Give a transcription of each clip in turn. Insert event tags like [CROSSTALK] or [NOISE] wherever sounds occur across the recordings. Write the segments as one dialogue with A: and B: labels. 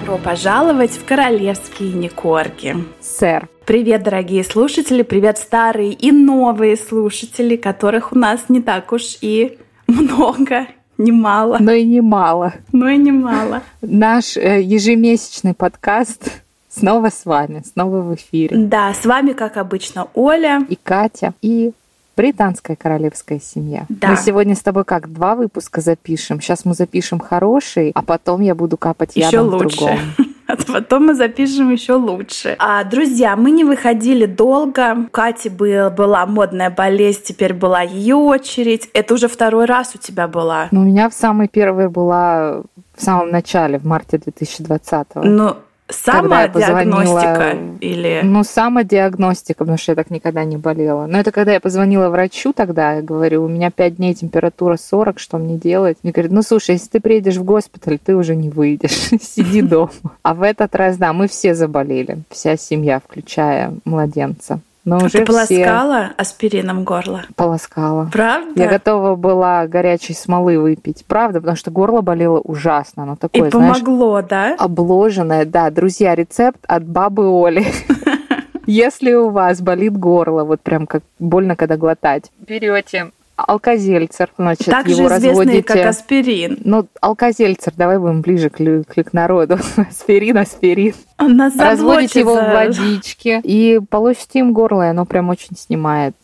A: добро пожаловать в королевские Никорги.
B: Сэр.
A: Привет, дорогие слушатели, привет, старые и новые слушатели, которых у нас не так уж и много, немало.
B: Но и немало.
A: Но и немало.
B: Наш э, ежемесячный подкаст снова с вами, снова в эфире.
A: Да, с вами, как обычно, Оля.
B: И Катя. И британская королевская семья.
A: Да.
B: Мы сегодня с тобой как два выпуска запишем. Сейчас мы запишем хороший, а потом я буду капать
A: Еще
B: ядом
A: лучше.
B: в другом. [LAUGHS]
A: А потом мы запишем еще лучше. А, друзья, мы не выходили долго. У Кати был, была модная болезнь, теперь была ее очередь. Это уже второй раз у тебя была.
B: Но у меня в самой первой была в самом начале, в марте 2020
A: Ну, самодиагностика
B: позвонила-
A: или...
B: Ну, самодиагностика, потому что я так никогда не болела. Но это когда я позвонила врачу тогда, я говорю, у меня 5 дней температура 40, что мне делать? Мне говорят, ну, слушай, если ты приедешь в госпиталь, ты уже не выйдешь, [LAUGHS] сиди дома. А в этот раз, да, мы все заболели, вся семья, включая младенца. Но
A: А
B: уже
A: Ты
B: все
A: полоскала аспирином горло?
B: полоскала.
A: Правда?
B: Я готова была горячей смолы выпить, правда, потому что горло болело ужасно, оно
A: И
B: такое, знаешь,
A: помогло, да?
B: обложенное. Да, друзья, рецепт от бабы Оли. [LAUGHS] Если у вас болит горло, вот прям как больно, когда глотать, берете алкозельцер, значит,
A: Также
B: его
A: известный
B: разводите.
A: как аспирин.
B: Ну, алкозельцер, давай будем ближе к, к, к народу. [LAUGHS] Аспирин, аспирин. Разводите его в водичке и полощите им горло, и оно прям очень снимает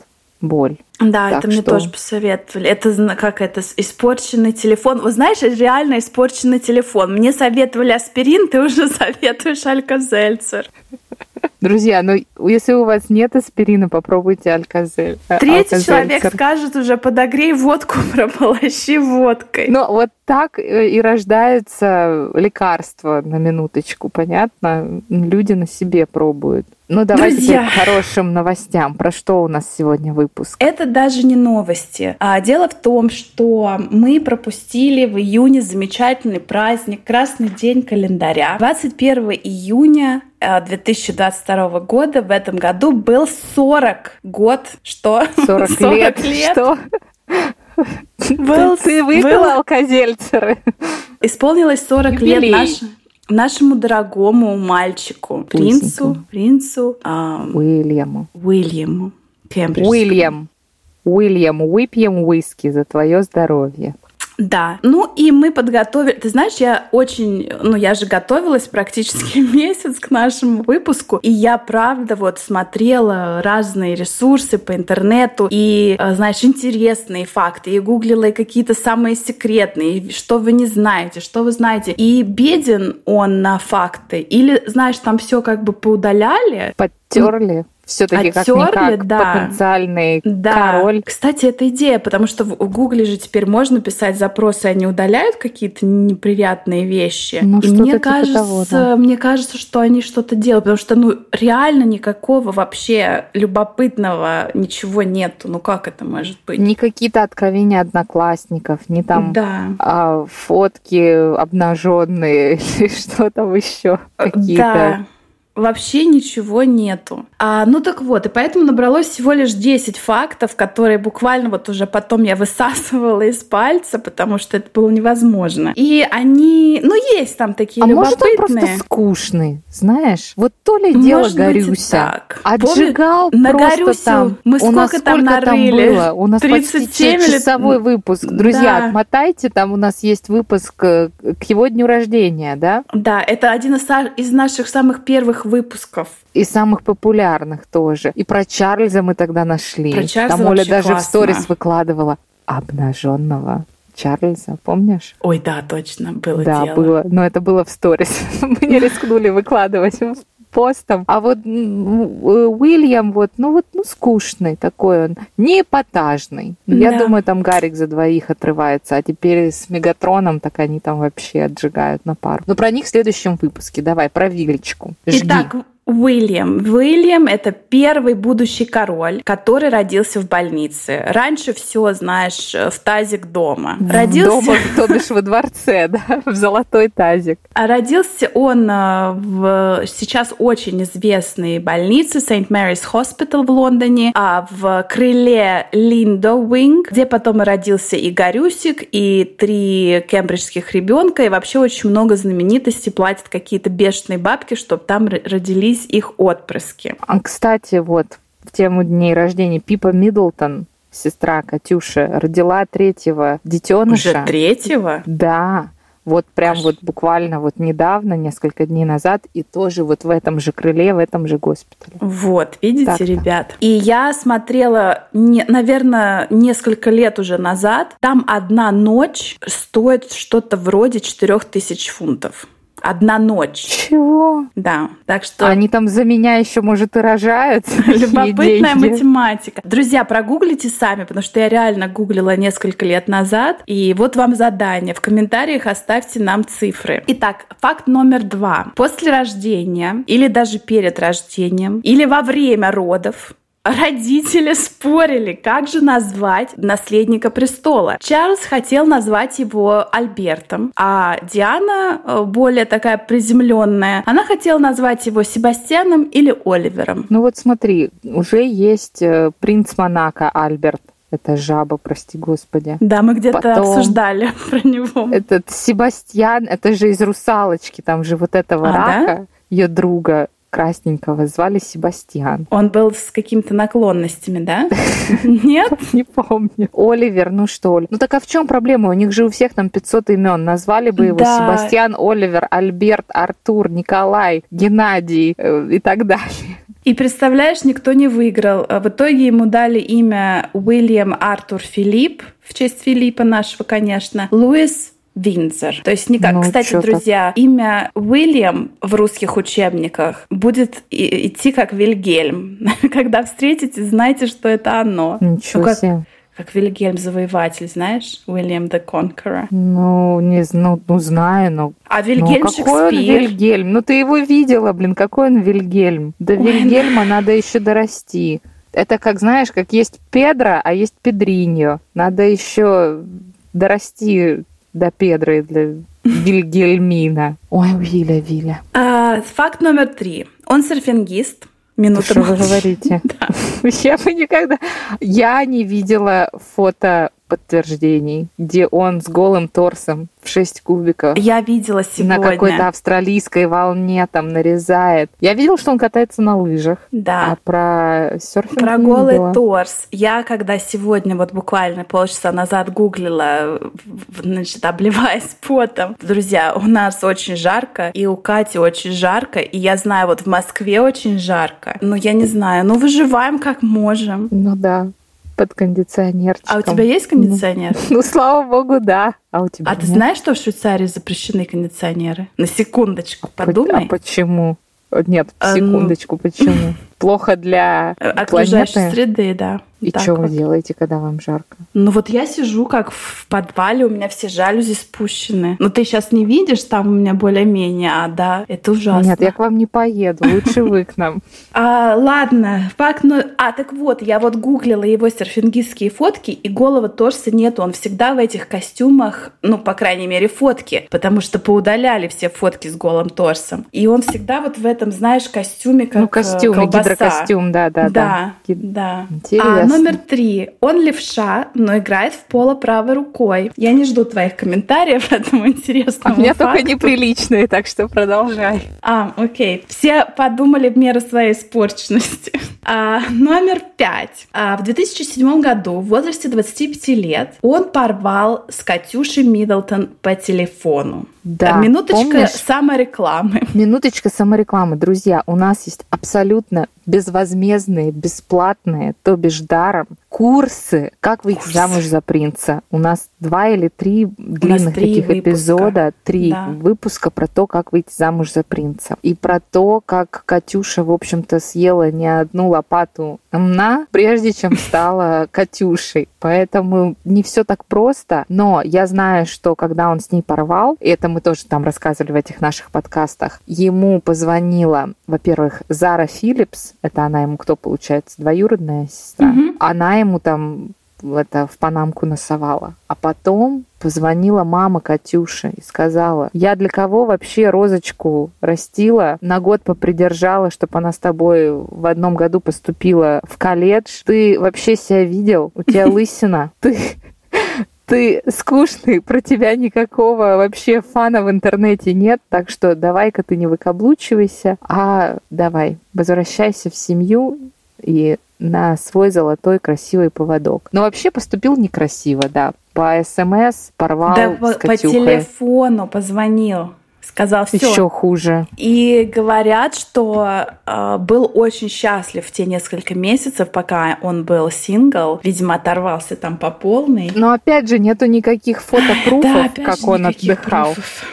B: боль.
A: Да,
B: Так
A: это мне
B: что-
A: тоже посоветовали. Это как это испорченный телефон. Вы знаешь, реально испорченный телефон. Мне советовали аспирин, ты уже [LAUGHS] советуешь алькозельцер.
B: Друзья, ну если у вас нет аспирина, попробуйте алькозель. э,
A: Третий человек скажет уже подогрей водку, [LAUGHS] прополощи водкой.
B: Ну, вот так э, и рождаются лекарства на минуточку, понятно? Люди на себе пробуют. Ну, давайте
A: Друзья.
B: к хорошим новостям. Про что у нас сегодня выпуск?
A: Это даже не новости. А дело в том, что мы пропустили в июне замечательный праздник Красный день календаря. 21 июня э, 2022 года в этом году был 40 год. Что?
B: 40, [LAUGHS] лет. Что?
A: Был-
B: Ты выпила
A: был-
B: алкозельцеры?
A: Исполнилось 40
B: Юбилей.
A: лет наш- нашему дорогому мальчику, принцу,
B: Пусенькому.
A: принцу а,
B: Уильяму.
A: Уильяму Кембриджскому.
B: Уильям. Уильям, выпьем виски за твое здоровье.
A: Да. Ну и мы подготовили. Ты знаешь, я очень, ну я же готовилась практически [LAUGHS] месяц к нашему выпуску, и я правда вот смотрела разные ресурсы по интернету и, э, знаешь, интересные факты, и гуглила и какие-то самые секретные, что вы не знаете, что вы знаете. И беден он на факты, или, знаешь, там все как бы поудаляли,
B: Подтерли. Все-таки
A: Оттерли,
B: как-никак
A: да.
B: потенциальный
A: да.
B: король.
A: Кстати, это идея, потому что в Гугле же теперь можно писать запросы, они удаляют какие-то неприятные вещи.
B: Ну,
A: И мне
B: типа
A: кажется,
B: того, да.
A: мне кажется, что они что-то делают, потому что ну реально никакого вообще любопытного ничего нету. Ну как это может быть?
B: Не какие-то откровения одноклассников, не там
A: Да.
B: а, фотки обнаженные [LAUGHS] или что там еще какие-то.
A: Да. Вообще ничего нету. А, ну так вот, и поэтому набралось всего лишь 10 фактов, которые буквально вот уже потом я высасывала из пальца, потому что это было невозможно. И они, ну есть там такие
B: А может он
A: любопытные.
B: просто скучный, знаешь? Вот то ли
A: Может
B: дело
A: быть и
B: Горюся.
A: так.
B: Отжигал
A: Помню, на
B: просто
A: Горюсю
B: там.
A: мы
B: У нас
A: сколько там
B: сколько
A: нарыли?
B: было? У нас
A: 37
B: почти
A: или-
B: часовой выпуск. Друзья,
A: Да.
B: отмотайте, там у нас есть выпуск э, к его дню рождения, да?
A: Да, это один из, из наших самых первых выпусков.
B: И самых популярных тоже. И про Чарльза мы тогда нашли.
A: Про Чарльза
B: Там Оля даже в
A: классно.
B: сторис выкладывала обнаженного Чарльза, помнишь?
A: Ой, да, точно, было
B: да,
A: дело.
B: было. Но это было в сторис. [LAUGHS] Мы не рискнули выкладывать постом. А вот э, Уильям вот, ну вот, ну скучный такой он, не эпатажный. Я
A: Да.
B: думаю, там Гарик за двоих отрывается, а теперь с Мегатроном так они там вообще отжигают на пару. Но про них в следующем выпуске. Давай, про Вилечку. Жги.
A: Итак, Уильям. Уильям — это первый будущий король, который родился в больнице. Раньше все, знаешь, в тазик дома.
B: Родился... Дома, [LAUGHS] то бишь во дворце, да, в золотой тазик.
A: А родился он э, в сейчас очень известной больнице St. Mary's Hospital в Лондоне, а в крыле Lindo Wing, где потом родился и Гаррюсик, и три кембриджских ребенка, и вообще очень много знаменитостей платят какие-то бешеные бабки, чтобы там родились их отпрыски.
B: А, кстати, вот в тему дней рождения Пипа Миддлтон, сестра Катюши, родила третьего детеныша.
A: Уже третьего?
B: Да. Вот прям Аж. вот буквально вот недавно, несколько дней назад, и тоже вот в этом же крыле, в этом же госпитале.
A: Вот, видите, Так-то. ребят. И я смотрела, не, наверное, несколько лет уже назад. Там одна ночь стоит что-то вроде 4000 фунтов. Одна ночь.
B: Чего?
A: Да. Так что...
B: Они там за меня еще, может, и рожают. [LAUGHS]
A: Любопытная математика. Друзья, прогуглите сами, потому что я реально гуглила несколько лет назад. И вот вам задание. В комментариях оставьте нам цифры. Итак, факт номер два. После рождения или даже перед рождением или во время родов Родители спорили, как же назвать наследника престола. Чарльз хотел назвать его Альбертом, а Диана, э, более такая приземленная, она хотела назвать его Себастьяном или Оливером.
B: Ну вот смотри, уже есть э, принц Монако Альберт. Это жаба, прости господи.
A: Да, мы где-то Потом обсуждали [LAUGHS] про него.
B: Этот Себастьян, это же из «Русалочки», там же вот этого а, рака, да? ее друга красненького звали Себастьян.
A: Он был с какими-то наклонностями, да? [LAUGHS] Нет?
B: Не помню. Оливер, ну что ли. Ну так а в чем проблема? У них же у всех там 500 имен. Назвали бы его Себастьян, Оливер, Альберт, Артур, Николай, Геннадий э, и так далее.
A: И представляешь, никто не выиграл. В итоге ему дали имя Уильям Артур Филипп, в честь Филиппа нашего, конечно. Луис Винзер. То есть никак. Ну, Кстати, друзья, имя Уильям в русских учебниках будет идти как Вильгельм. [LAUGHS] Когда встретите, знайте, что это оно.
B: Ничего ну,
A: как,
B: себе.
A: Как Вильгельм Завоеватель, знаешь? Уильям the Conqueror.
B: Ну, не ну, ну знаю, но...
A: А Вильгельм
B: ну, какой он Вильгельм? Ну, ты его видела, блин, какой он Вильгельм? До Ой, Вильгельма [LAUGHS] да. надо еще дорасти. Это как, знаешь, как есть Педро, а есть Педриньо. Надо еще дорасти до Педры для Вильгельмина. Ой, Виля, Виля.
A: А, факт номер три. Он серфингист. Минуту.
B: Что вы говорите? [LAUGHS] Да. Я бы никогда... Я не видела фото подтверждений, где он с голым торсом в 6 кубиков.
A: Я видела сегодня.
B: На какой-то австралийской волне там нарезает. Я видела, что он катается на лыжах.
A: Да.
B: А про серфинг
A: Про голый видела. торс. Я когда сегодня, вот буквально полчаса назад гуглила, значит, обливаясь потом. Друзья, у нас очень жарко, и у Кати очень жарко, и я знаю, вот в Москве очень жарко. Но я не знаю, ну выживаем как можем.
B: Ну да под кондиционерчиком.
A: А у тебя есть кондиционер?
B: Ну, ну слава богу, да. А у тебя
A: А нет? ты знаешь, что в Швейцарии запрещены кондиционеры? На секундочку,
B: а
A: подумай.
B: А почему? Нет, а, ну, секундочку, почему? [LAUGHS] Плохо для
A: окружающей планеты? среды, да.
B: И так что вот. вы делаете, когда вам жарко?
A: Ну вот я сижу как в подвале, у меня все жалюзи спущены. Но ты сейчас не видишь, там у меня более-менее, а да, это ужасно.
B: Нет, я к вам не поеду, лучше вы к нам. [LAUGHS]
A: А, ладно, факт, ну, а так вот, я вот гуглила его серфингистские фотки, и голого торса нет, он всегда в этих костюмах, ну, по крайней мере, фотки, потому что поудаляли все фотки с голым торсом. И он всегда вот в этом, знаешь, костюме, как
B: Ну, костюм, колбаса. гидрокостюм, да, да,
A: да. Да, да. Интересно. А, номер три. Он левша, но играет в поло правой рукой. Я не жду твоих комментариев [LAUGHS] этому интересному
B: А у меня факту. только неприличные, так что продолжай.
A: А, окей. Все подумали в меру своей испорченности. [LAUGHS] А, номер пять. А, в 2007 году, в возрасте 25 лет, он порвал с Катюшей Миддлтон по телефону.
B: Да,
A: Минуточка помнишь? саморекламы. [LAUGHS]
B: Минуточка саморекламы. Друзья, у нас есть абсолютно безвозмездные, бесплатные, то бишь даром, курсы «Как выйти Курс. замуж за принца». У нас два или три длинных три таких выпуска. эпизода, три да. выпуска про то, как выйти замуж за принца. И про то, как Катюша, в общем-то, съела не одну лопату на, прежде чем [LAUGHS] стала Катюшей. Поэтому не все так просто. Но я знаю, что когда он с ней порвал, и это мы тоже там рассказывали в этих наших подкастах, ему позвонила, во-первых, Зара Филлипс, это она ему кто, получается, двоюродная сестра. Mm-hmm. Она ему там это в Панамку насовала. А потом позвонила мама Катюши и сказала, я для кого вообще розочку растила, на год попридержала, чтобы она с тобой в одном году поступила в колледж. Ты вообще себя видел? У тебя [LAUGHS] лысина. Ты ты скучный, про тебя никакого вообще фана в интернете нет, так что давай-ка ты не выкаблучивайся, а давай, возвращайся в семью и на свой золотой красивый поводок. Но вообще поступил некрасиво, да. По СМС порвал да, с
A: по, по телефону позвонил сказал все.
B: Еще хуже.
A: И говорят, что э, был очень счастлив в те несколько месяцев, пока он был сингл. Видимо, оторвался там по полной.
B: Но опять же, нету никаких фотопруфов, да, как он отдыхал. Пруфов.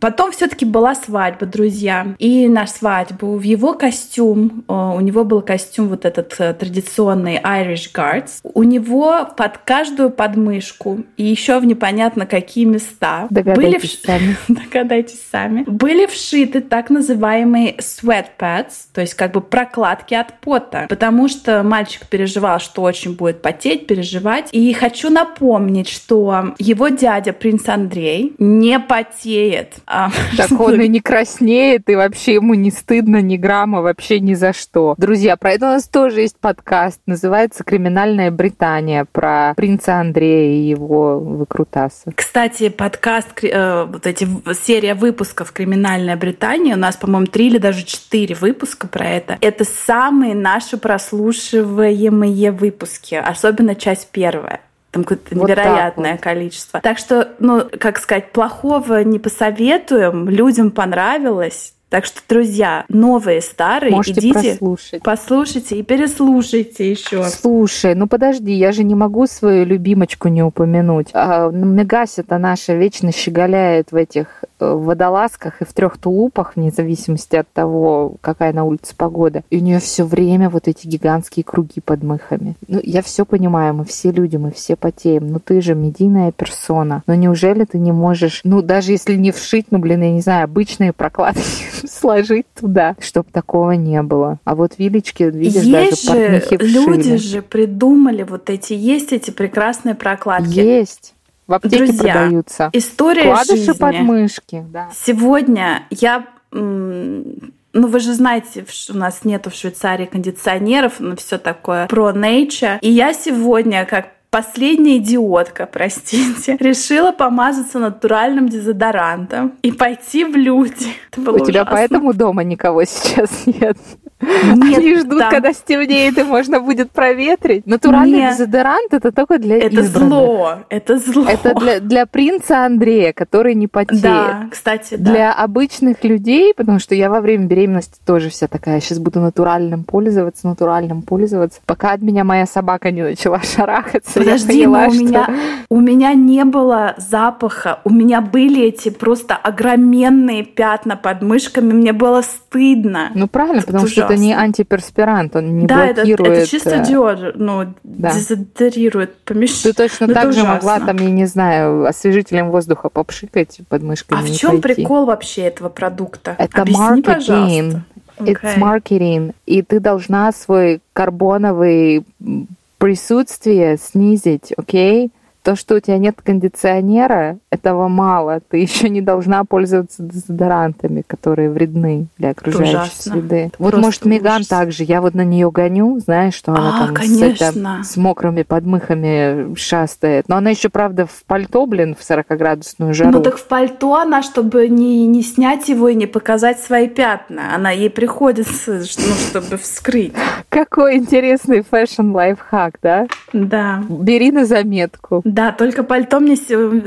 A: Потом все-таки была свадьба, друзья. И на свадьбу в его костюм, э, у него был костюм вот этот э, традиционный Irish Guards, у него под каждую подмышку и еще в непонятно какие места
B: были вш... сами. [LAUGHS]
A: Догадайтесь сами. Были вшиты так называемые sweat pads, то есть как бы прокладки от пота, потому что мальчик переживал, что очень будет потеть, переживать. И хочу напомнить, что его дядя принц Андрей не потеет.
B: А, [LAUGHS] так он и не краснеет, и вообще ему не стыдно ни грамма, вообще ни за что. Друзья, про это у нас тоже есть подкаст, называется «Криминальная Британия», про принца Андрея и его выкрутасы.
A: Кстати, подкаст, э, вот эти серия выпусков «Криминальная Британия», у нас, по-моему, три или даже четыре выпуска про это. Это самые наши прослушиваемые выпуски, особенно часть первая. Там какое-то вот невероятное вот. количество. Так что, ну, как сказать, плохого не посоветуем. Людям понравилось. Так что, друзья, новые, старые,
B: Можете
A: идите,
B: прослушать.
A: послушайте и переслушайте еще.
B: Слушай, ну подожди, я же не могу свою любимочку не упомянуть. А, Мегася-то наша вечно щеголяет в этих э, водолазках и в трех тулупах, вне зависимости от того, какая на улице погода. И у нее все время вот эти гигантские круги под мыхами. Ну, я все понимаю, мы все люди, мы все потеем. Ну, ты же медийная персона. Но неужели ты не можешь, ну, даже если не вшить, ну, блин, я не знаю, обычные прокладки [LAUGHS] сложить туда, чтобы такого не было. А вот вилечки, видишь, есть даже же,
A: люди же придумали вот эти, есть эти прекрасные прокладки.
B: Есть. В аптеке Друзья, продаются.
A: История
B: Вкладыши
A: жизни.
B: подмышки. Да.
A: Сегодня я ну, вы же знаете, у нас нету в Швейцарии кондиционеров, но все такое про nature. И я сегодня, как Последняя идиотка, простите, [LAUGHS] решила помазаться натуральным дезодорантом и пойти в люди.
B: У ужасно. тебя поэтому дома никого сейчас нет? Нет, Они ждут, там... когда стемнеет и можно будет проветрить. Натуральный Нет. дезодорант это только для
A: Это
B: избранных.
A: зло, это зло.
B: Это для, для принца Андрея, который не потеет.
A: Да, кстати,
B: да. Для обычных людей, потому что я во время беременности тоже вся такая, сейчас буду натуральным пользоваться, натуральным пользоваться, пока от меня моя собака не начала шарахаться.
A: Подожди, поняла, но у, что... меня, у меня не было запаха, у меня были эти просто огроменные пятна под мышками, мне было стыдно.
B: Ну правильно, потому что это не антиперспирант, он не
A: да,
B: блокирует...
A: Да, это, это чисто диод, ну, да. дезодорирует помещение.
B: Ты точно ну, так же ужасно. могла там, я не знаю, освежителем воздуха попшикать под мышками.
A: А в чем прикол вообще этого продукта?
B: Это
A: Объясни,
B: маркетинг. It's marketing. И ты должна свой карбоновый присутствие снизить, окей? Okay? То, что у тебя нет кондиционера, этого мало. Ты еще не должна пользоваться дезодорантами, которые вредны для окружающей Ужасно. среды. вот, может, Меган также. Я вот на нее гоню, знаешь, что она а, там с, это, с мокрыми подмыхами шастает. Но она еще, правда, в пальто, блин, в 40-градусную жару.
A: Ну так в пальто она, чтобы не, не снять его и не показать свои пятна. Она ей приходится, ну, чтобы скрыть.
B: Какой интересный fashion-лайфхак, да?
A: Да.
B: Бери на заметку.
A: Да, только пальто мне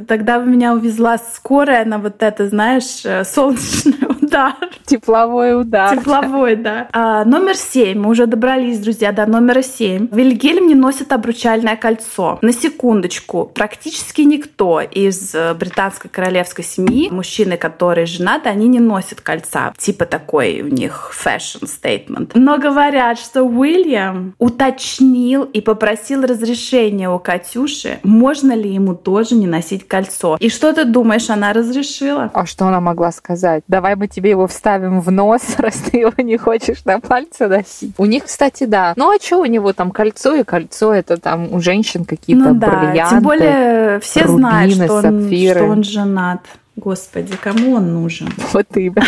A: тогда меня увезла скорая на вот это, знаешь, э, солнечное удар.
B: Тепловой удар.
A: Тепловой, да. А, номер семь. Мы уже добрались, друзья, до номера семь. Вильгельм не носит обручальное кольцо. На секундочку. Практически никто из э, британской королевской семьи, мужчины, которые женаты, они не носят кольца. Типа такой у них fashion statement. Но говорят, что Уильям уточнил и попросил разрешения у Катюши, можно ли ему тоже не носить кольцо. И что ты думаешь, она разрешила?
B: А что она могла сказать? Давай мы тебе его вставим в нос, [LAUGHS] раз ты его не хочешь на пальце носить. У них, кстати, да. Ну а что у него там кольцо и кольцо? Это там у женщин какие-то
A: ну, да.
B: бриллианты.
A: Тем более все
B: рубины,
A: знают, что он,
B: сапфиры.
A: что он женат. Господи, кому он нужен?
B: Вот именно.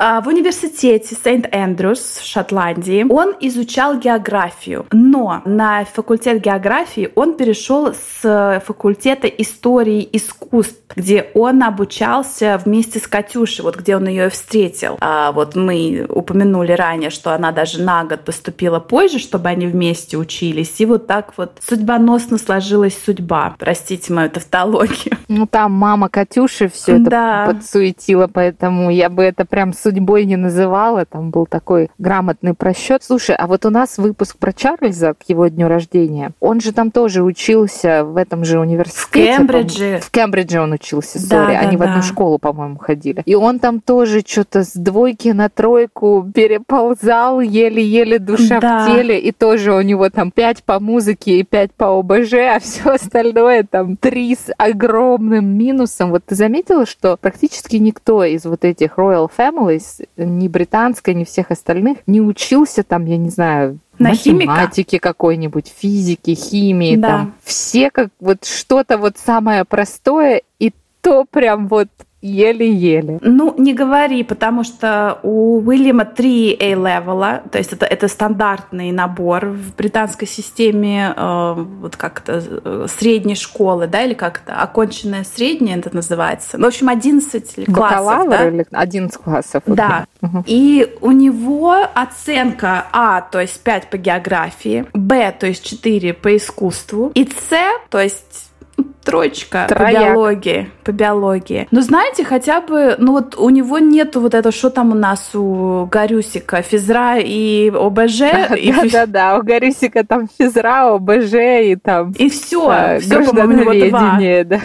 A: А, В университете Сент-Эндрюс в Шотландии он изучал географию, но на факультет географии он перешел с факультета истории искусств, где он обучался вместе с Катюшей, вот где он ее встретил. А вот мы упомянули ранее, что она даже на год поступила позже, чтобы они вместе учились, и вот так вот судьбоносно сложилась судьба. Простите мою тавтологию.
B: Ну там мама Катюши все
A: Да.
B: это подсуетила, поэтому я бы это прям судьбой не называла. Там был такой грамотный просчет. Слушай, а вот у нас выпуск про Чарльза к его дню рождения. Он же там тоже учился в этом же университете.
A: В Кембридже.
B: В Кембридже он учился,
A: Да,
B: сори.
A: да,
B: Они в одну
A: да.
B: школу, по-моему, ходили. И он там тоже что-то с двойки на тройку переползал, еле-еле душа
A: Да.
B: в теле. И тоже у него там пять по музыке и пять по ОБЖ, а все остальное там три с огромным минусом. Вот ты заметила, что практически никто из вот этих Royal Families, ни британской, ни всех остальных, не учился там, я не знаю,
A: На химика?
B: математике какой-нибудь, физики, химии,
A: Да.
B: там. Все как вот что-то вот самое простое, и то прям вот еле-еле.
A: Ну, не говори, потому что у Уильяма три A-левела, то есть это, это стандартный набор в британской системе, э, вот как это, э, средней школы, да, или как это, оконченная средняя это называется. Ну, в общем, 11 классов,
B: Бакалавр
A: да?
B: или 11 классов?
A: Да.
B: Мгм.
A: И у него оценка А, то есть 5 по географии, Б, то есть 4 по искусству, и С, то есть ну, [LAUGHS] троечка по
B: Трояк.
A: биологии, по биологии. Но знаете, хотя бы, ну вот у него нету вот этого, что там у нас у Гарюсика, физра и ОБЖ, [LAUGHS]
B: Да-да-да, у Горисика там физра, ОБЖ и там
A: и все,
B: а,
A: все, по-моему, у него два.
B: граждановедение, [LAUGHS] да.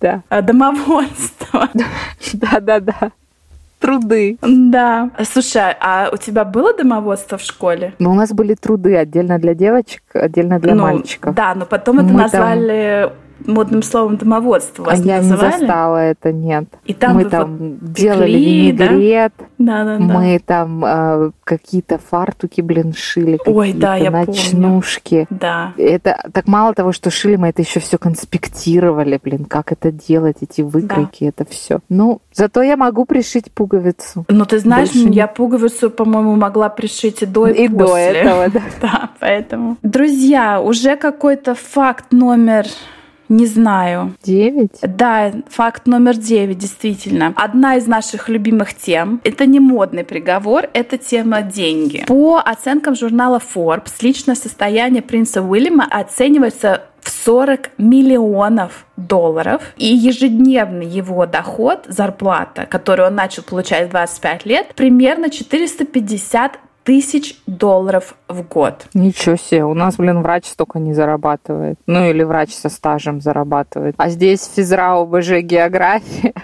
B: Да,
A: А, Домоводство.
B: да-да-да. Труды.
A: Да. Слушай, а у тебя было домоводство в школе?
B: Но у нас были труды отдельно для девочек, отдельно для
A: Ну,
B: мальчиков.
A: Да, но потом это
B: Мы там-
A: назвали модным словом домоводство.
B: А
A: Вас
B: я не
A: называли?
B: застала это, нет.
A: И там
B: мы там
A: вот
B: делали
A: пекли, да?
B: винегрет,
A: Да, да, да.
B: мы там э, какие-то фартуки, блин, шили,
A: Ой, да, я помню.
B: ночнушки.
A: Да.
B: Это так мало того, что шили, мы это еще все конспектировали, блин, как это делать, эти выкройки, это все. Ну, зато я могу пришить пуговицу.
A: Ну, ты знаешь,
B: Больше
A: я пуговицу, по-моему, могла пришить и до, и,
B: И до
A: после.
B: этого, да. [LAUGHS]
A: Да, поэтому. Друзья, уже какой-то факт номер не знаю.
B: Девять?
A: Да, факт номер девять, действительно. Одна из наших любимых тем. Это не модный приговор, это тема деньги. По оценкам журнала Forbes, личное состояние принца Уильяма оценивается в 40 миллионов долларов. И ежедневный его доход, зарплата, которую он начал получать в 25 лет, примерно 450 тысяч долларов в год.
B: Ничего себе, у нас, блин, врач столько не зарабатывает. Ну или врач со стажем зарабатывает. А здесь физра, ОБЖ, география.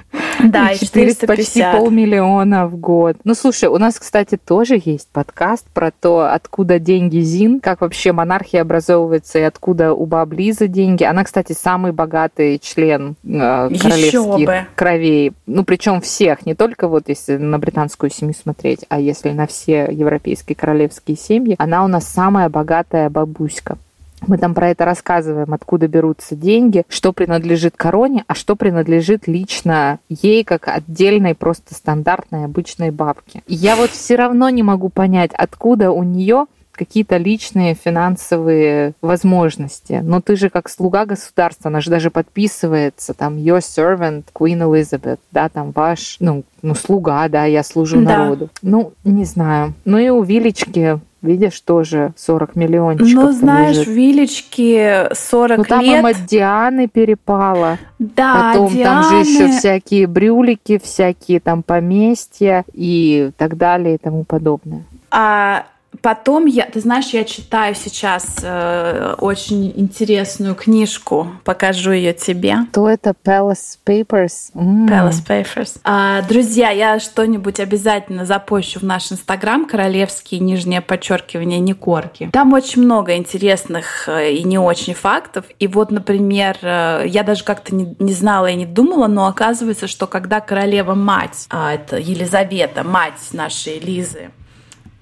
B: [LAUGHS]
A: Да, и
B: 400, почти
A: 450.
B: полмиллиона в год. Ну, слушай, у нас, кстати, тоже есть подкаст про то, откуда деньги Зин, как вообще монархия образовывается и откуда у баб Лизы деньги. Она, кстати, самый богатый член э, королевских кровей. Ну, причем всех, не только вот если на британскую семью смотреть, а если на все европейские королевские семьи. Она у нас самая богатая бабуська. Мы там про это рассказываем, откуда берутся деньги, что принадлежит короне, а что принадлежит лично ей, как отдельной, просто стандартной, обычной бабке. Я вот все равно не могу понять, откуда у нее какие-то личные финансовые возможности. Но ты же как слуга государства, она же даже подписывается, там, your servant, Queen Elizabeth, да, там ваш, ну, ну слуга, да, я служу
A: Да.
B: народу. Ну, не знаю. Ну и у Вилечки видишь, тоже 40 миллиончиков.
A: Ну, знаешь, лежит. Вилечки 40
B: ну, там
A: лет.
B: им от Дианы перепало.
A: Да,
B: Потом
A: Дианы...
B: там же еще всякие брюлики, всякие там поместья и так далее и тому подобное.
A: А Потом я, ты знаешь, я читаю сейчас э, очень интересную книжку, покажу ее тебе.
B: То это Palace Papers.
A: Mm. Palace Papers. А, друзья, я что-нибудь обязательно запущу в наш инстаграм королевские нижнее подчеркивание Никорки. Там очень много интересных э, и не очень фактов. И вот, например, э, я даже как-то не, не знала и не думала, но оказывается, что когда королева мать, а, это Елизавета, мать нашей Лизы,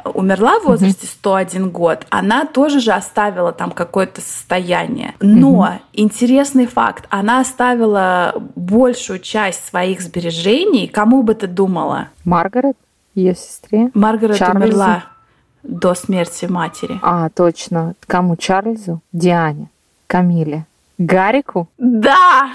A: умерла в возрасте 101 год, она тоже же оставила там какое-то состояние. Но интересный факт, она оставила большую часть своих сбережений. Кому бы ты думала?
B: Маргарет, ее сестре.
A: Маргарет Чарльзу? умерла до смерти матери.
B: А, точно. Кому? Чарльзу? Диане? Камиле? Гарику?
A: Да!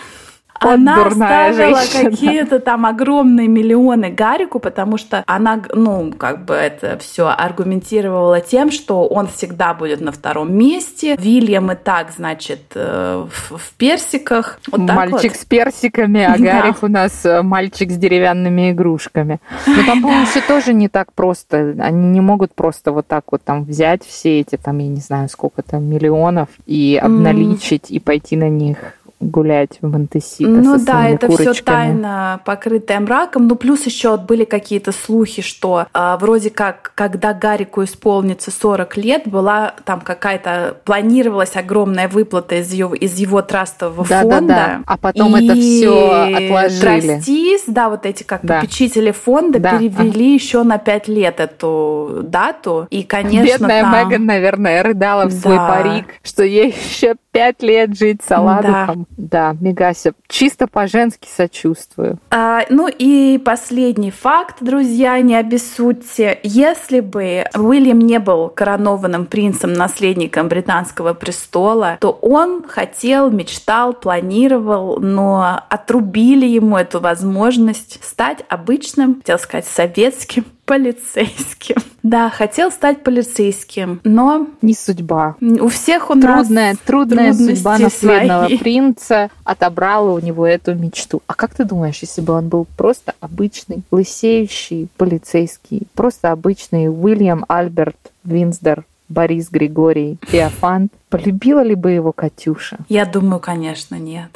A: Вот она оставила какие-то там огромные миллионы Гарику, потому что она, ну, как бы это все аргументировала тем, что он всегда будет на втором месте. Вильям и так, значит, э, в, в персиках.
B: Вот мальчик вот. с персиками, а [LAUGHS] Гарик у нас э, мальчик с деревянными игрушками. Но там, по-моему, все тоже не так просто. Они не могут просто вот так вот там взять все эти, там, я не знаю, сколько там миллионов и обналичить и пойти на них гулять в Монтесита
A: Ну
B: со
A: да, это
B: курочками.
A: все тайно покрытое мраком. Ну плюс еще вот были какие-то слухи, что э, вроде как, когда Гарику исполнится 40 лет, была там какая-то планировалась огромная выплата из его, из его трастового да, фонда. Да, да.
B: А потом и это все отложили.
A: Трастис, да, вот эти как да. попечители фонда да. перевели ага. еще на 5 лет эту дату. И, конечно,
B: Бедная
A: там...
B: Меган, наверное, рыдала в да. свой парик, что ей еще 5 лет жить с Аладухом. Да, Мегася, чисто по-женски сочувствую.
A: А, ну и последний факт, друзья, не обессудьте. Если бы Уильям не был коронованным принцем, наследником британского престола, то он хотел, мечтал, планировал, но отрубили ему эту возможность стать обычным, хотел сказать, советским полицейским. [LAUGHS] Да, хотел стать полицейским, но...
B: Не судьба.
A: У всех у
B: трудная, нас Трудная судьба наследного свои. [LAUGHS] принца отобрала у него эту мечту. А как ты думаешь, если бы он был просто обычный, лысеющий полицейский, просто обычный Уильям Альберт Винсдер Борис Григорий Феофант, полюбила ли бы его Катюша?
A: Я думаю, конечно, нет.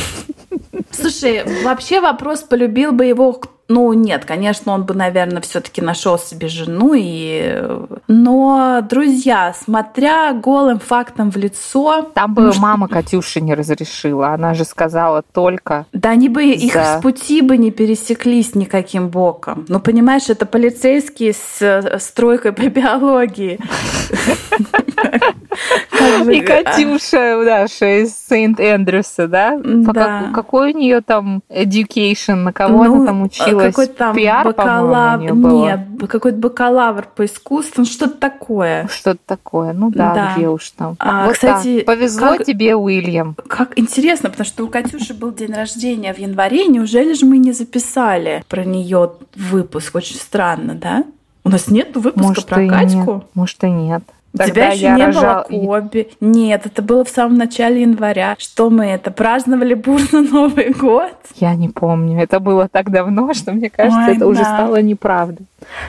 A: [LAUGHS] Слушай, вообще вопрос, полюбил бы его ну, нет, конечно, он бы, наверное, все-таки нашел себе жену. И... Но, друзья, смотря голым фактом в лицо...
B: Там бы может... мама Катюши не разрешила. Она же сказала только...
A: Да они бы за... их с пути бы не пересеклись никаким боком. Ну, понимаешь, это полицейские с стройкой по биологии. [LAUGHS]
B: И Катюша наша из Сент-Эндрюса, да?
A: Да.
B: Какой у нее там education, на кого она ну, там училась?
A: какой-то там бакалавр. Нет, какой-то бакалавр по искусству, ну, что-то такое.
B: Что-то такое, ну да, где уж там.
A: А, кстати,
B: повезло тебе, Уильям.
A: Как интересно, потому что у Катюши был день рождения в январе, неужели же мы не записали про нее выпуск? Очень странно, да? У нас нет выпуска
B: Может,
A: про Катьку?
B: Нет. Может и нет.
A: Тогда Тебя еще не рожал... было Коби. Нет, это было в самом начале января. Что мы это, праздновали бурно Новый год?
B: Я не помню. Это было так давно, [LAUGHS] что мне кажется, Ой, это да. уже стало неправдой.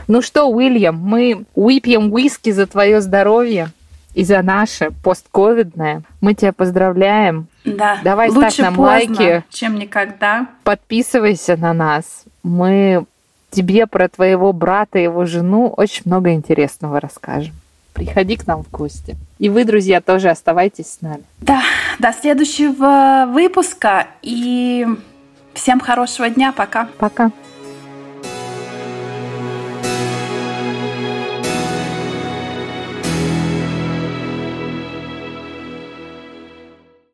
B: Ну что, Уильям, мы выпьем виски за твое здоровье и за наше постковидное. Мы тебя поздравляем.
A: Да.
B: Давай
A: Лучше
B: ставь нам
A: поздно,
B: лайки.
A: чем никогда.
B: Подписывайся на нас. Мы тебе про твоего брата и его жену очень много интересного расскажем приходи к нам в гости. И вы, друзья, тоже оставайтесь с нами.
A: Да, до следующего выпуска и всем хорошего дня. Пока.
B: Пока.